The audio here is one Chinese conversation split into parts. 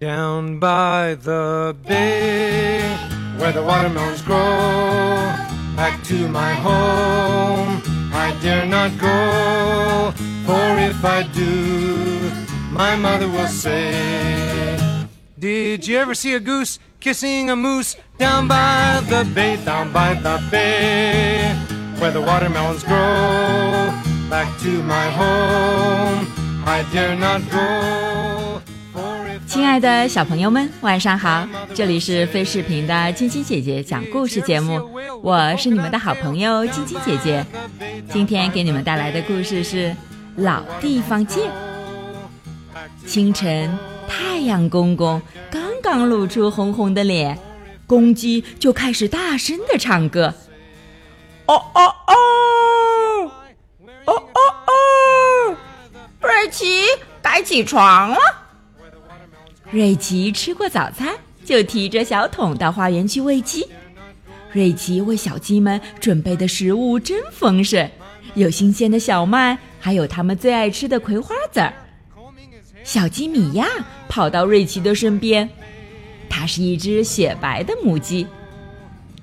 Down by the bay, where the watermelons grow, back to my home, I dare not go, for if I do, my mother will say, Did you ever see a goose kissing a moose down by the bay, down by the bay, where the watermelons grow, back to my home, I dare not go. 亲爱的小朋友们，晚上好！这里是飞视频的晶晶姐姐讲故事节目，我是你们的好朋友晶晶姐姐。今天给你们带来的故事是《老地方见》。清晨，太阳公公刚刚露出红红的脸，公鸡就开始大声的唱歌：哦哦哦，哦哦哦，瑞奇，该起床了。瑞奇吃过早餐，就提着小桶到花园去喂鸡。瑞奇为小鸡们准备的食物真丰盛，有新鲜的小麦，还有他们最爱吃的葵花籽儿。小鸡米娅跑到瑞奇的身边，它是一只雪白的母鸡。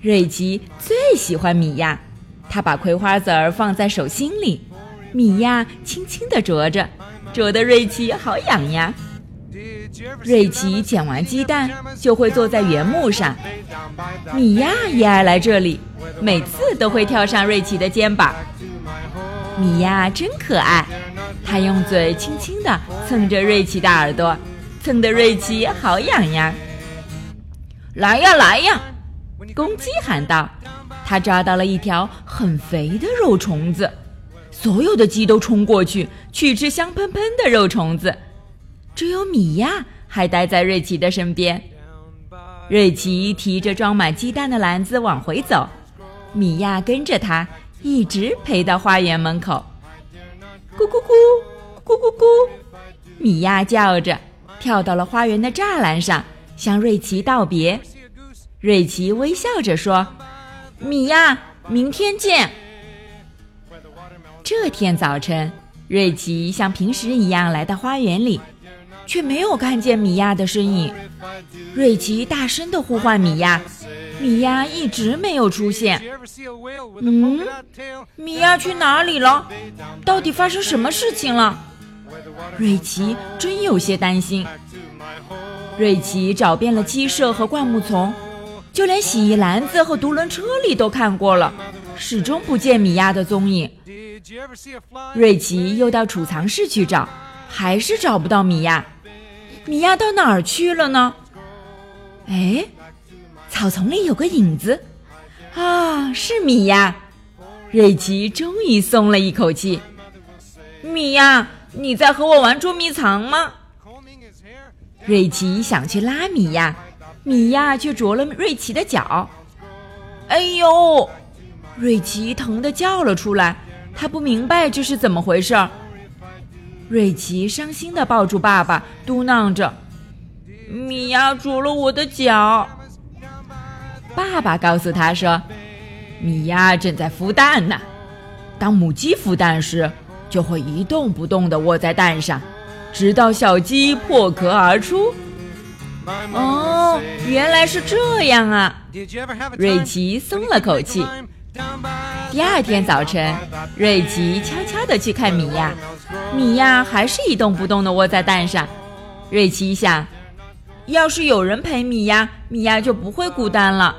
瑞奇最喜欢米娅，他把葵花籽儿放在手心里，米娅轻轻地啄着，啄得瑞奇好痒呀。瑞奇捡完鸡蛋就会坐在原木上，米娅也爱来这里，每次都会跳上瑞奇的肩膀。米娅真可爱，她用嘴轻轻地蹭着瑞奇的耳朵，蹭得瑞奇好痒痒。来呀来呀！公鸡喊道，它抓到了一条很肥的肉虫子，所有的鸡都冲过去去吃香喷喷的肉虫子。只有米娅还待在瑞奇的身边。瑞奇提着装满鸡蛋的篮子往回走，米娅跟着他，一直陪到花园门口。咕咕咕，咕咕咕，米娅叫着，跳到了花园的栅栏上，向瑞奇道别。瑞奇微笑着说：“米娅，明天见。”这天早晨，瑞奇像平时一样来到花园里。却没有看见米娅的身影。瑞奇大声地呼唤米娅，米娅一直没有出现。嗯，米娅去哪里了？到底发生什么事情了？瑞奇真有些担心。瑞奇找遍了鸡舍和灌木丛，就连洗衣篮子和独轮车里都看过了，始终不见米娅的踪影。瑞奇又到储藏室去找，还是找不到米娅。米娅到哪儿去了呢？哎，草丛里有个影子，啊，是米娅！瑞奇终于松了一口气。米娅，你在和我玩捉迷藏吗？瑞奇想去拉米娅，米娅却啄了瑞奇的脚。哎呦！瑞奇疼得叫了出来，他不明白这是怎么回事儿。瑞奇伤心地抱住爸爸，嘟囔着：“米娅啄了我的脚。”爸爸告诉他说：“米娅正在孵蛋呢。当母鸡孵蛋时，就会一动不动地卧在蛋上，直到小鸡破壳而出。”哦，原来是这样啊！瑞奇松了口气。第二天早晨，瑞奇悄悄地去看米娅，米娅还是一动不动地窝在蛋上。瑞奇想，要是有人陪米娅，米娅就不会孤单了。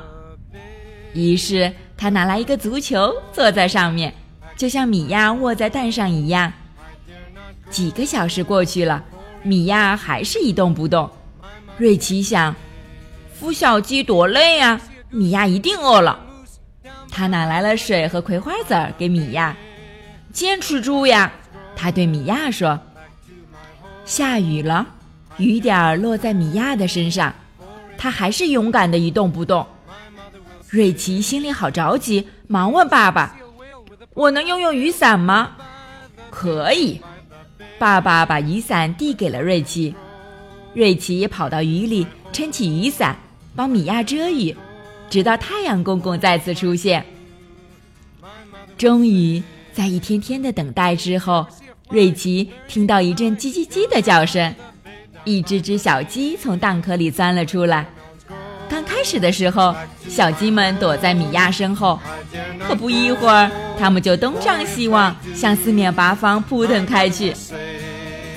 于是他拿来一个足球，坐在上面，就像米娅卧在蛋上一样。几个小时过去了，米娅还是一动不动。瑞奇想，孵小鸡多累啊，米娅一定饿了。他拿来了水和葵花籽儿给米娅，坚持住呀！他对米娅说。下雨了，雨点儿落在米娅的身上，她还是勇敢的一动不动。瑞奇心里好着急，忙问爸爸：“我能用用雨伞吗？”“可以。”爸爸把雨伞递给了瑞奇。瑞奇跑到雨里，撑起雨伞，帮米娅遮雨。直到太阳公公再次出现，终于在一天天的等待之后，瑞奇听到一阵叽叽叽的叫声，一只只小鸡从蛋壳里钻了出来。刚开始的时候，小鸡们躲在米娅身后，可不一会儿，它们就东张西望，向四面八方扑腾开去。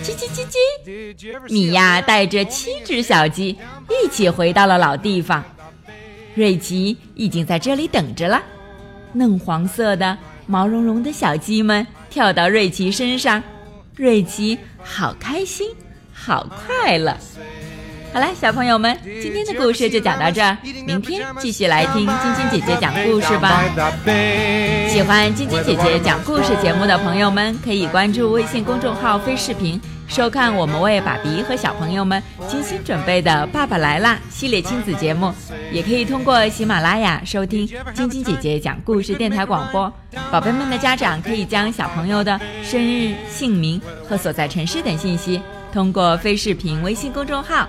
叽叽叽叽，米娅带着七只小鸡一起回到了老地方。瑞奇已经在这里等着了。嫩黄色的、毛茸茸的小鸡们跳到瑞奇身上，瑞奇好开心，好快乐。好了，小朋友们，今天的故事就讲到这儿，明天继续来听晶晶姐姐讲故事吧。喜欢晶晶姐姐讲故事节目的朋友们，可以关注微信公众号“飞视频”，收看我们为爸比和小朋友们精心准备的《爸爸来啦》系列亲子节目，也可以通过喜马拉雅收听晶晶姐姐讲故事电台广播。宝贝们的家长可以将小朋友的生日、姓名和所在城市等信息，通过飞视频微信公众号。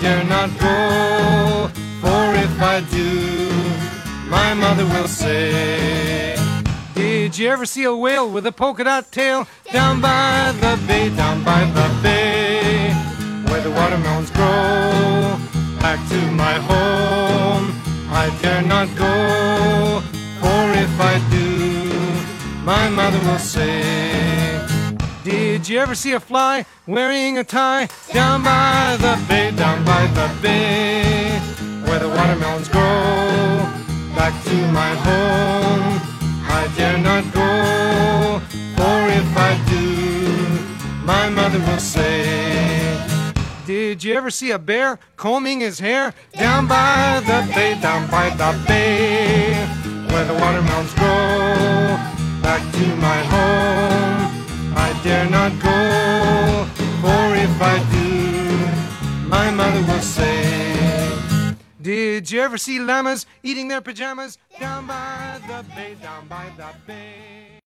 dare not go, for if I do, my mother will say, Did you ever see a whale with a polka dot tail down by the did you ever see a fly wearing a tie down by the bay, down by the bay, where the watermelons grow? Back to my home, I dare not go, for if I do, my mother will say. Did you ever see a bear combing his hair down by the bay, down by the bay, where the watermelons grow? Back to my home. Dare not go, for if I do, my mother will say, Did you ever see llamas eating their pajamas down by the bay, down by the bay?